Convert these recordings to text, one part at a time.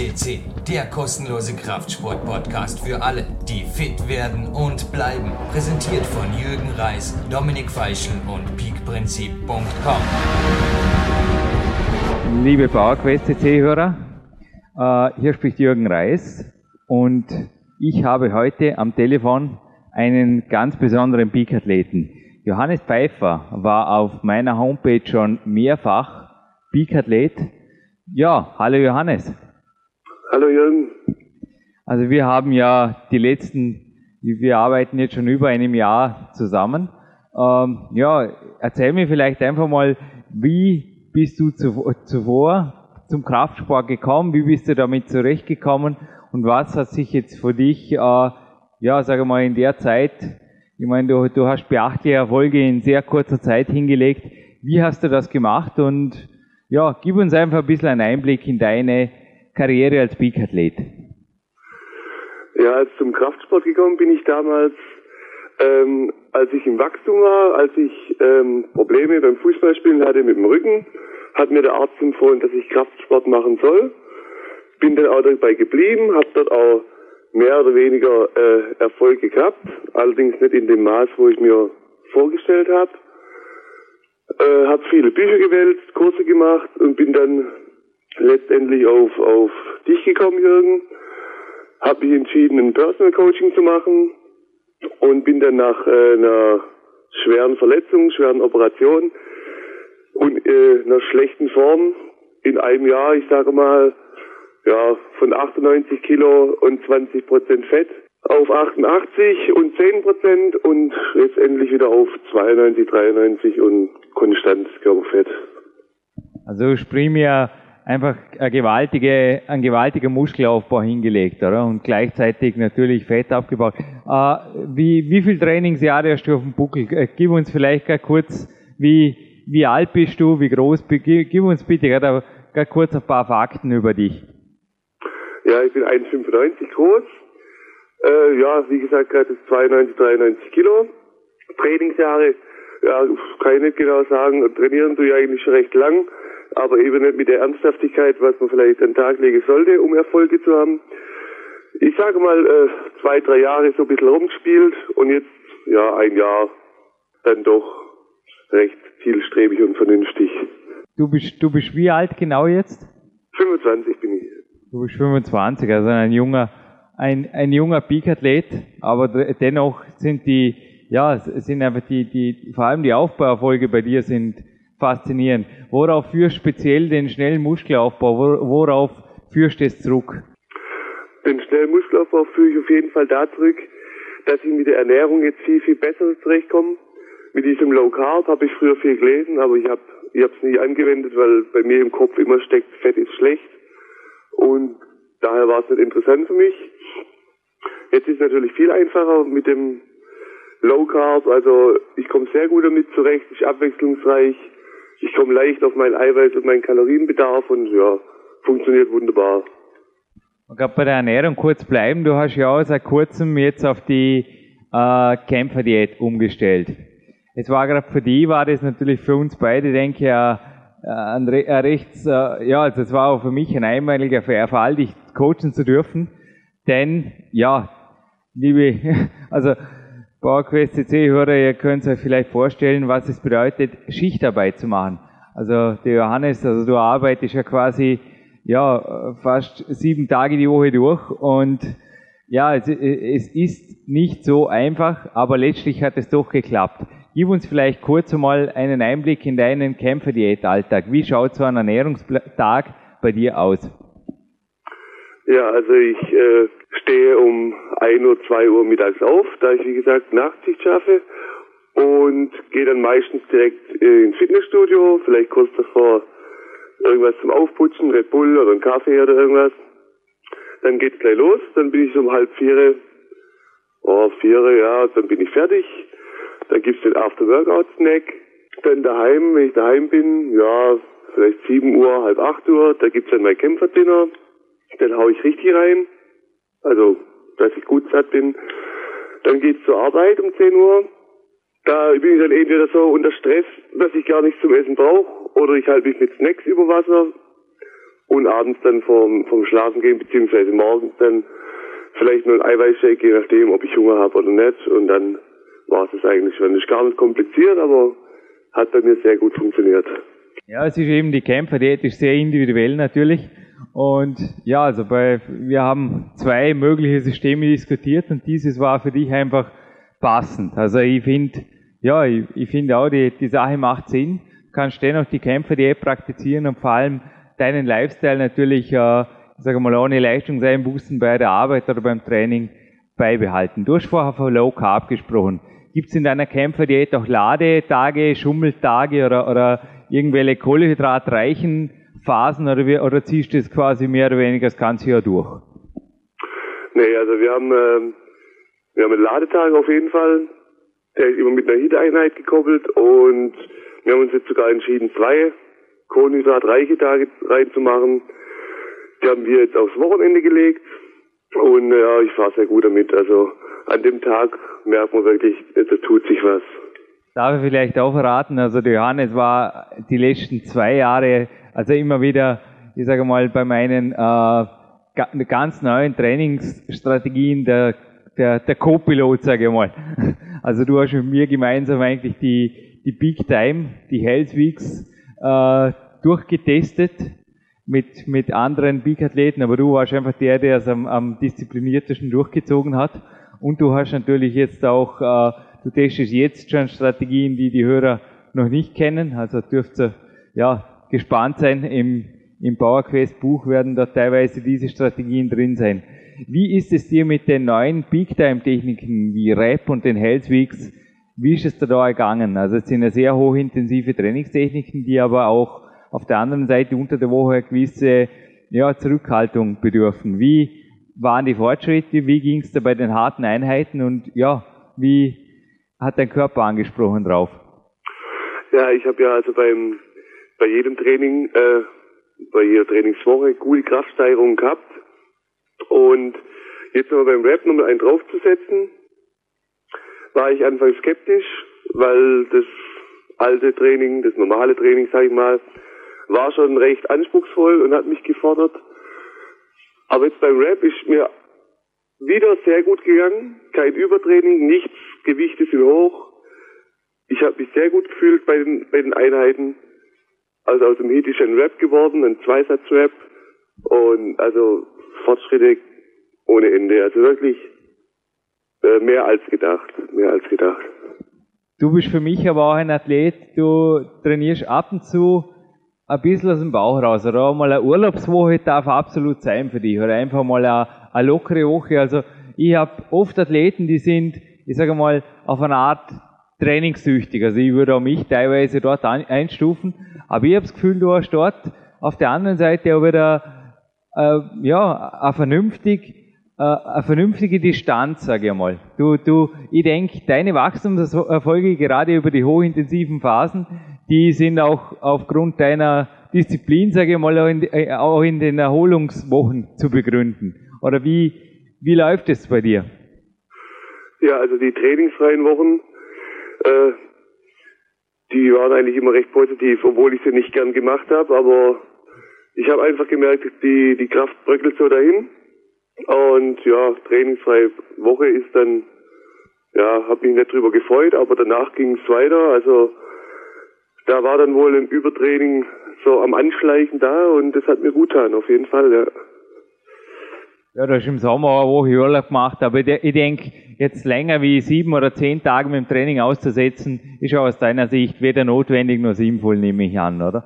FCC, der kostenlose Kraftsport-Podcast für alle, die fit werden und bleiben. Präsentiert von Jürgen Reis, Dominik Feischl und peakprinzip.com. Liebe PowerQuest CC-Hörer, äh, hier spricht Jürgen Reis und ich habe heute am Telefon einen ganz besonderen Peak-Athleten. Johannes Pfeiffer war auf meiner Homepage schon mehrfach Peak-Athlet. Ja, hallo Johannes. Hallo Jürgen. Also wir haben ja die letzten, wir arbeiten jetzt schon über einem Jahr zusammen. Ähm, ja, erzähl mir vielleicht einfach mal, wie bist du zuvor zum Kraftsport gekommen? Wie bist du damit zurechtgekommen? Und was hat sich jetzt für dich, äh, ja, sage mal, in der Zeit ich meine, du, du hast beachtliche Erfolge in sehr kurzer Zeit hingelegt. Wie hast du das gemacht? Und ja, gib uns einfach ein bisschen einen Einblick in deine Karriere als Peak-Athlet. Ja, als zum Kraftsport gekommen bin ich damals, ähm, als ich im Wachstum war, als ich ähm, Probleme beim Fußballspielen hatte mit dem Rücken, hat mir der Arzt empfohlen, dass ich Kraftsport machen soll. Bin dann auch dabei geblieben, habe dort auch mehr oder weniger äh, Erfolge gehabt, allerdings nicht in dem Maß, wo ich mir vorgestellt habe. Äh, habe viele Bücher gewälzt, Kurse gemacht und bin dann letztendlich auf, auf dich gekommen, Jürgen. Habe mich entschieden, ein Personal Coaching zu machen und bin dann nach äh, einer schweren Verletzung, schweren Operation und äh, einer schlechten Form in einem Jahr, ich sage mal, ja, von 98 Kilo und 20 Prozent Fett auf 88 und 10 Prozent und letztendlich wieder auf 92, 93 und konstantes Körperfett. Also sprich mir einfach ein gewaltige, ein gewaltiger Muskelaufbau hingelegt, oder? Und gleichzeitig natürlich Fett abgebaut. Äh, wie, wie viel Trainingsjahre hast du auf dem Buckel? Äh, gib uns vielleicht gar kurz, wie, wie alt bist du, wie groß, gib, gib uns bitte gerade kurz ein paar Fakten über dich. Ja, ich bin 1,95 groß. Äh, ja, wie gesagt, gerade 92, 93 Kilo. Trainingsjahre, ja, kann ich nicht genau sagen. Trainieren tue ich eigentlich schon recht lang, aber eben nicht mit der Ernsthaftigkeit, was man vielleicht an den Tag legen sollte, um Erfolge zu haben. Ich sage mal, äh, zwei, drei Jahre so ein bisschen rumgespielt und jetzt, ja, ein Jahr dann doch recht zielstrebig und vernünftig. Du bist, du bist wie alt genau jetzt? 25 bin ich. Du bist 25, also ein junger, ein, ein junger Peak-Athlet, aber dennoch sind die, ja, sind einfach die, die, vor allem die Aufbauerfolge bei dir sind faszinierend. Worauf führst speziell den schnellen Muskelaufbau? Worauf führst du es zurück? Den schnellen Muskelaufbau führe ich auf jeden Fall da zurück, dass ich mit der Ernährung jetzt viel, viel besser zurechtkomme. Mit diesem Low Carb habe ich früher viel gelesen, aber ich habe ich es nie angewendet, weil bei mir im Kopf immer steckt, Fett ist schlecht. Und daher war es nicht interessant für mich. Jetzt ist es natürlich viel einfacher mit dem Low Carb. Also ich komme sehr gut damit zurecht, ist abwechslungsreich. Ich komme leicht auf mein Eiweiß und meinen Kalorienbedarf und ja, funktioniert wunderbar. Ich glaube, bei der Ernährung kurz bleiben. Du hast ja auch seit kurzem jetzt auf die äh, Kämpferdiät umgestellt. Es war gerade für die, war das natürlich für uns beide, denke ich, ein rechts, äh, ja, also es war auch für mich ein einmaliger Fall, dich coachen zu dürfen. Denn, ja, liebe, also PowerQuest CC-Hörer, ihr könnt euch vielleicht vorstellen, was es bedeutet, Schichtarbeit zu machen. Also der Johannes, also du arbeitest ja quasi ja fast sieben Tage die Woche durch und ja, es, es ist nicht so einfach, aber letztlich hat es doch geklappt. Gib uns vielleicht kurz einmal einen Einblick in deinen Kämpferdiätalltag. Wie schaut so ein Ernährungstag bei dir aus? Ja, also ich äh, stehe um 1 Uhr, 2 Uhr mittags auf, da ich wie gesagt Nachtschicht schaffe und gehe dann meistens direkt äh, ins Fitnessstudio, vielleicht kurz davor irgendwas zum Aufputzen, Red Bull oder einen Kaffee oder irgendwas. Dann geht's gleich los, dann bin ich um halb vier, oh vier, ja, dann bin ich fertig da gibt's den After-Workout-Snack. Dann daheim, wenn ich daheim bin, ja, vielleicht 7 Uhr, halb 8 Uhr, da gibt's dann mein Kämpferdinner. Dann hau ich richtig rein. Also, dass ich gut satt bin. Dann geht's zur Arbeit um 10 Uhr. Da bin ich dann entweder so unter Stress, dass ich gar nichts zum Essen brauche, oder ich halte mich mit Snacks über Wasser. und abends dann vom, vom Schlafen gehen, beziehungsweise morgens dann vielleicht nur ein Eiweißshake, je nachdem, ob ich Hunger habe oder nicht. Und dann war es eigentlich schon. Ist gar nicht kompliziert, aber hat bei mir sehr gut funktioniert. Ja, es ist eben die Kämpferdiät ist sehr individuell natürlich. Und ja, also bei, wir haben zwei mögliche Systeme diskutiert und dieses war für dich einfach passend. Also ich finde, ja, ich, ich finde auch, die, die Sache macht Sinn. Du kannst dennoch die Kämpferdiät praktizieren und vor allem deinen Lifestyle natürlich, äh, sage mal, ohne Leistungseinbußen bei der Arbeit oder beim Training beibehalten. Du hast vorher von Low Carb gesprochen. Gibt es in deiner Kämpferdiät auch Ladetage, Schummeltage oder, oder irgendwelche kohlenhydratreichen Phasen oder, wie, oder ziehst du das quasi mehr oder weniger das ganze Jahr durch? Nee, also wir haben, äh, wir haben einen Ladetag auf jeden Fall. Der ist immer mit einer Heat-Einheit gekoppelt und wir haben uns jetzt sogar entschieden, zwei kohlenhydratreiche Tage reinzumachen. Die haben wir jetzt aufs Wochenende gelegt und ja, ich fahre sehr gut damit. Also an dem Tag merkt man wirklich, da tut sich was. Darf ich vielleicht auch verraten, also der Johannes war die letzten zwei Jahre, also immer wieder, ich sage mal, bei meinen äh, ganz neuen Trainingsstrategien der, der, der Co-Pilot, sage ich mal. Also du hast mit mir gemeinsam eigentlich die, die Big Time, die Health Weeks äh, durchgetestet mit, mit anderen Big-Athleten, aber du warst einfach der, der es am, am diszipliniertesten durchgezogen hat. Und du hast natürlich jetzt auch, äh, du testest jetzt schon Strategien, die die Hörer noch nicht kennen. Also dürft ihr ja, gespannt sein. Im, im PowerQuest Buch werden da teilweise diese Strategien drin sein. Wie ist es dir mit den neuen Big Time Techniken wie Rap und den Health wie ist es da, da gegangen? Also es sind ja sehr hochintensive Trainingstechniken, die aber auch auf der anderen Seite unter der Woche eine gewisse ja, Zurückhaltung bedürfen. Wie waren die Fortschritte? Wie ging es da bei den harten Einheiten? Und ja, wie hat dein Körper angesprochen drauf? Ja, ich habe ja also beim bei jedem Training, äh, bei jeder Trainingswoche gute Kraftsteigerung gehabt. Und jetzt nochmal beim Rap nochmal einen draufzusetzen, war ich anfangs skeptisch, weil das alte Training, das normale Training, sag ich mal, war schon recht anspruchsvoll und hat mich gefordert. Aber jetzt beim Rap ist mir wieder sehr gut gegangen. Kein Übertraining, nichts, Gewichte sind hoch. Ich habe mich sehr gut gefühlt bei den, bei den Einheiten. Also aus dem Hit Rap geworden, ein Zweisatz-Rap. Und also Fortschritte ohne Ende. Also wirklich äh, mehr als gedacht, mehr als gedacht. Du bist für mich aber auch ein Athlet, du trainierst ab und zu ein bisschen aus dem Bauch raus. Oder auch mal eine Urlaubswoche darf absolut sein für dich. Oder einfach mal eine, eine lockere Woche. Also ich habe oft Athleten, die sind, ich sage mal, auf eine Art trainingssüchtig. Also ich würde auch mich teilweise dort einstufen. Aber ich habe das Gefühl, du hast dort auf der anderen Seite auch wieder äh, ja, eine vernünftig äh, eine vernünftige Distanz, sage ich mal. Du, du, ich denke, deine Wachstumserfolge gerade über die hochintensiven Phasen, die sind auch aufgrund deiner Disziplin, sage ich mal, auch in, äh, auch in den Erholungswochen zu begründen. Oder wie, wie läuft es bei dir? Ja, also die trainingsfreien Wochen, äh, die waren eigentlich immer recht positiv, obwohl ich sie nicht gern gemacht habe, aber ich habe einfach gemerkt, die, die Kraft bröckelt so dahin und ja, trainingsfreie Woche ist dann, ja, habe mich nicht drüber gefreut, aber danach ging es weiter. Also da war dann wohl ein Übertraining so am Anschleichen da und das hat mir gut getan, auf jeden Fall, ja. Ja, du hast im Sommer eine Woche Urlaub gemacht, aber ich denke, jetzt länger wie sieben oder zehn Tage mit dem Training auszusetzen, ist aus deiner Sicht weder notwendig noch sinnvoll, nehme ich an, oder?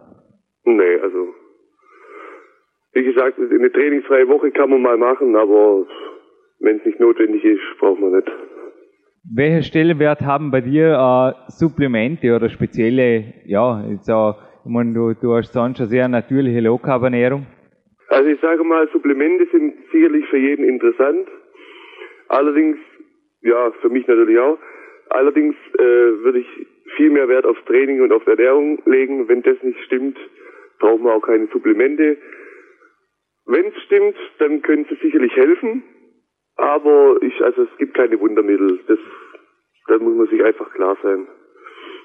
Nee, also wie gesagt, eine trainingsfreie Woche kann man mal machen, aber wenn es nicht notwendig ist, braucht man nicht. Welchen Stellenwert haben bei dir äh, Supplemente oder spezielle, ja, jetzt auch, ich meine, du, du hast sonst eine sehr natürliche Low-Carb-Ernährung? Also ich sage mal, Supplemente sind sicherlich für jeden interessant. Allerdings, ja, für mich natürlich auch. Allerdings äh, würde ich viel mehr Wert aufs Training und auf Ernährung legen. Wenn das nicht stimmt, brauchen wir auch keine Supplemente. Wenn es stimmt, dann können sie sicherlich helfen, aber ich, also es gibt keine Wundermittel. Das, da muss man sich einfach klar sein.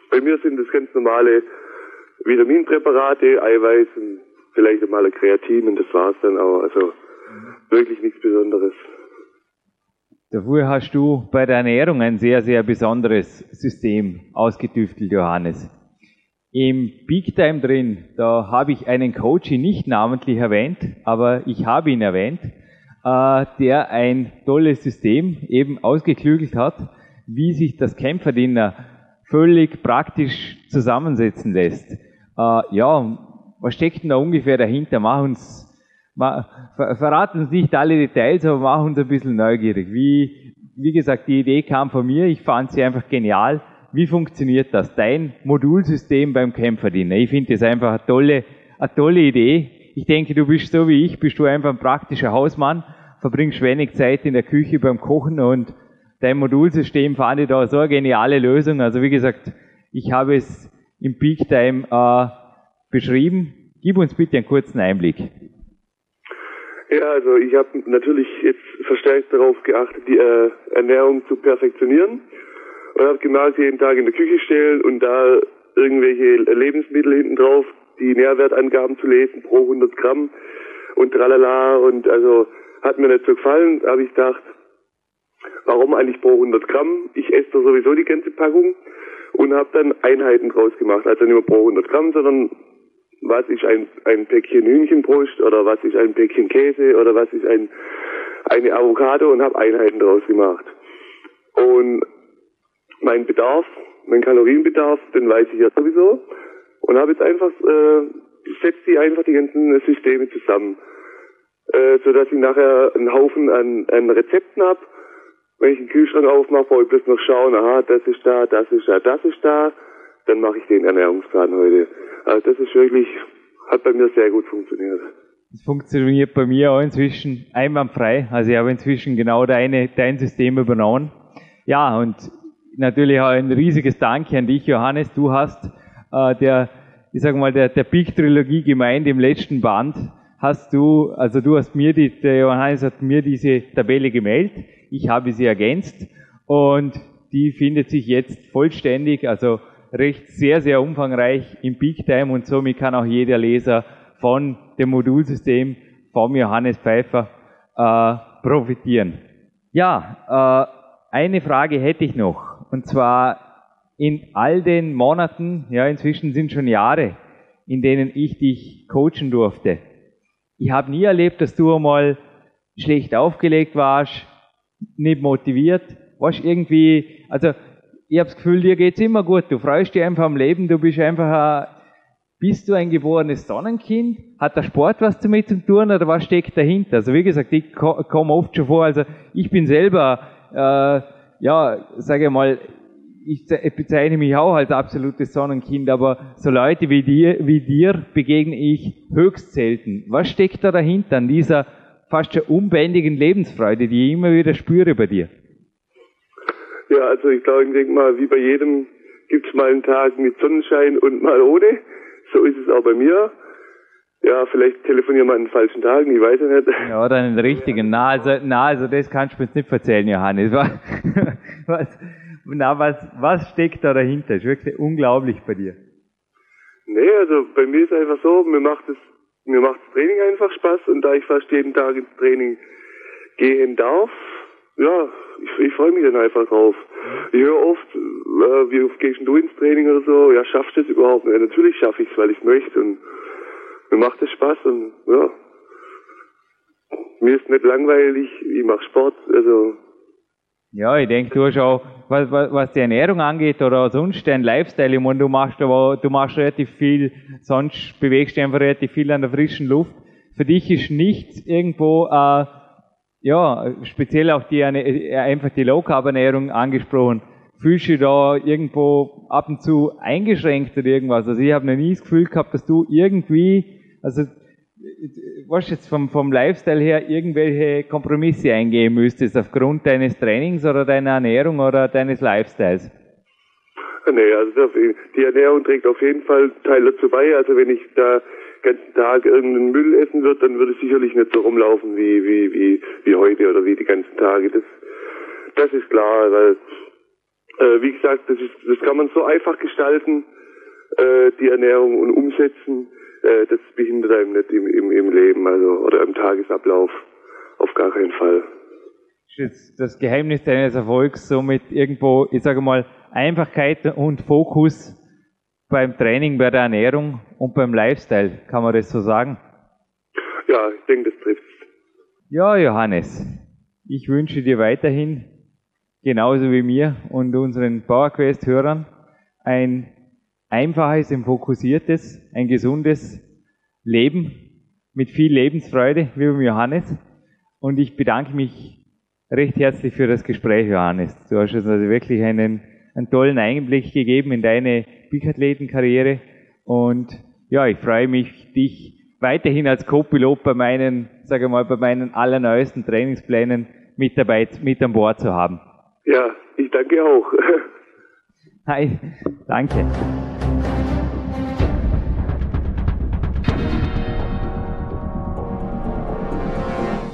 Bei mir sind das ganz normale Vitaminpräparate, Eiweißen, vielleicht mal ein Kreatin und das war's dann auch. Also wirklich nichts Besonderes. Dafür hast du bei der Ernährung ein sehr, sehr besonderes System ausgetüftelt, Johannes. Im Big Time drin, da habe ich einen Coach nicht namentlich erwähnt, aber ich habe ihn erwähnt, äh, der ein tolles System eben ausgeklügelt hat, wie sich das Kämpferdiener völlig praktisch zusammensetzen lässt. Äh, ja, was steckt denn da ungefähr dahinter? Mach uns, mach, ver, verraten uns nicht alle Details, aber mach uns ein bisschen neugierig. Wie, wie gesagt, die Idee kam von mir, ich fand sie einfach genial. Wie funktioniert das? Dein Modulsystem beim Kämpferdiener. Ich finde das einfach eine tolle, eine tolle Idee. Ich denke, du bist so wie ich, bist du einfach ein praktischer Hausmann, verbringst wenig Zeit in der Küche beim Kochen und dein Modulsystem fand ich da so eine geniale Lösung. Also wie gesagt, ich habe es im Peak Time äh, beschrieben. Gib uns bitte einen kurzen Einblick. Ja, also ich habe natürlich jetzt verstärkt darauf geachtet, die äh, Ernährung zu perfektionieren und habe gemerkt, jeden Tag in der Küche stellen und da irgendwelche Lebensmittel hinten drauf, die Nährwertangaben zu lesen pro 100 Gramm und tralala und also hat mir nicht so gefallen, habe ich gedacht, Warum eigentlich pro 100 Gramm? Ich esse da sowieso die ganze Packung und habe dann Einheiten draus gemacht. Also nicht mehr pro 100 Gramm, sondern was ist ein, ein Päckchen Hühnchenbrust oder was ist ein Päckchen Käse oder was ist ein, eine Avocado und habe Einheiten draus gemacht. Und mein Bedarf, mein Kalorienbedarf, den weiß ich ja sowieso. Und habe jetzt einfach, äh, setze die einfach die ganzen Systeme zusammen, äh, so dass ich nachher einen Haufen an, an Rezepten habe wenn ich den Kühlschrank aufmache, brauche ich bloß noch schauen, aha, das ist da, das ist da, das ist da, dann mache ich den Ernährungsplan heute. Also das ist wirklich, hat bei mir sehr gut funktioniert. Es funktioniert bei mir auch inzwischen einwandfrei. Also ich habe inzwischen genau deine, dein System übernommen. Ja, und natürlich auch ein riesiges Danke an dich, Johannes. Du hast äh, der, ich sag mal, der, der Big Trilogie gemeint im letzten Band hast du, also du hast mir die, der Johannes hat mir diese Tabelle gemeldet ich habe sie ergänzt und die findet sich jetzt vollständig, also recht sehr, sehr umfangreich im Big Time und somit kann auch jeder Leser von dem Modulsystem vom Johannes Pfeiffer äh, profitieren. Ja, äh, eine Frage hätte ich noch und zwar in all den Monaten, ja inzwischen sind schon Jahre, in denen ich dich coachen durfte. Ich habe nie erlebt, dass du einmal schlecht aufgelegt warst, nicht motiviert, weißt irgendwie, also ich habe das Gefühl, dir geht's immer gut, du freust dich einfach am Leben, du bist einfach ein, bist du ein geborenes Sonnenkind? Hat der Sport was damit zu tun oder was steckt dahinter? Also wie gesagt, ich komme oft schon vor, also ich bin selber, äh, ja, sage ich mal, ich bezeichne mich auch als absolutes Sonnenkind, aber so Leute wie dir, wie dir begegne ich höchst selten. Was steckt da dahinter an dieser fast schon unbändigen Lebensfreude, die ich immer wieder spüre bei dir. Ja, also ich glaube, ich denke mal, wie bei jedem gibt es mal einen Tag mit Sonnenschein und mal ohne. So ist es auch bei mir. Ja, vielleicht telefonieren wir an den falschen Tagen, ich weiß ja nicht. Ja, oder an den richtigen. Na, also, na, also das kannst du mir jetzt nicht erzählen, Johannes. Was, na, was, was steckt da dahinter? Das ist wirklich unglaublich bei dir. Nee, also bei mir ist einfach so, mir macht es mir macht das Training einfach Spaß und da ich fast jeden Tag ins Training gehen darf, ja, ich, ich freue mich dann einfach drauf. Ich höre oft, äh, wie oft gehst du ins Training oder so, ja, schaffst du es überhaupt nicht? Natürlich schaffe ich es, weil ich möchte und mir macht es Spaß und ja, mir ist nicht langweilig, ich mache Sport, also ja, ich denke, du hast auch, was, was, was die Ernährung angeht oder sonst dein Lifestyle, ich meine, du machst aber, du machst relativ viel, sonst bewegst du einfach relativ viel an der frischen Luft. Für dich ist nichts irgendwo, äh, ja, speziell auch die, äh, einfach die Low Carb Ernährung angesprochen. Fühlst du da irgendwo ab und zu eingeschränkt oder irgendwas? Also ich habe noch nie das Gefühl gehabt, dass du irgendwie, also was jetzt vom, vom Lifestyle her irgendwelche Kompromisse eingehen müsstest aufgrund deines Trainings oder deiner Ernährung oder deines Lifestyles? Nee, also die Ernährung trägt auf jeden Fall Teil dazu bei. Also wenn ich da ganzen Tag irgendeinen Müll essen würde, dann würde ich sicherlich nicht so rumlaufen wie, wie, wie, wie heute oder wie die ganzen Tage. Das, das ist klar, weil, äh, wie gesagt, das ist, das kann man so einfach gestalten, äh, die Ernährung und umsetzen äh, das behindert einem nicht im, im, im Leben, also oder im Tagesablauf. Auf gar keinen Fall. Ist das Geheimnis deines Erfolgs somit irgendwo, ich sage mal, Einfachkeit und Fokus beim Training, bei der Ernährung und beim Lifestyle, kann man das so sagen? Ja, ich denke, das trifft Ja, Johannes, ich wünsche dir weiterhin, genauso wie mir und unseren PowerQuest-Hörern, ein einfaches und fokussiertes, ein gesundes Leben mit viel Lebensfreude, wie beim Johannes. Und ich bedanke mich recht herzlich für das Gespräch, Johannes. Du hast uns also wirklich einen, einen tollen Einblick gegeben in deine Bikathletenkarriere. Und ja, ich freue mich, dich weiterhin als Co-Pilot bei meinen, sage mal, bei meinen allerneuesten Trainingsplänen mit dabei, mit an Bord zu haben. Ja, ich danke auch. Hi, danke.